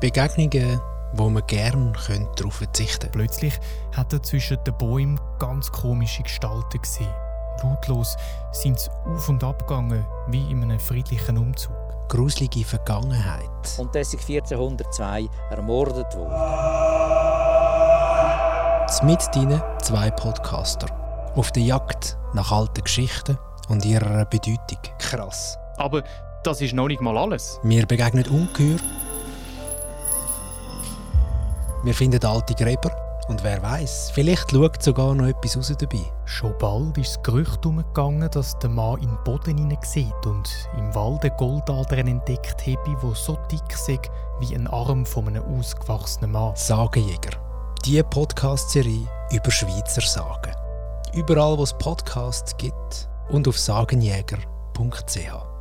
Begegnungen, wo man gerne darauf verzichten könnte. Plötzlich hat er zwischen den Bäumen ganz komische Gestalten gesehen. Lautlos sind sie auf und ab gegangen, wie in einem friedlichen Umzug. Gruselige Vergangenheit. Und das ist 1402 ermordet worden. Mit ihnen zwei Podcaster. Auf der Jagd nach alten Geschichten und ihrer Bedeutung. Krass. Aber das ist noch nicht mal alles. Wir begegnen Ungeheuer. Wir finden alte Gräber. Und wer weiß, vielleicht schaut sogar noch etwas raus dabei. Schon bald ist das Gerücht umgegangen, dass der Mann in den Boden hineinsieht und im Wald eine Goldadern entdeckt habe, die so dick ist wie ein Arm von einem ausgewachsenen Mann. Sagenjäger. Die Podcast-Serie über Schweizer Sagen. Überall, wo es Podcasts gibt und auf sagenjäger.ch.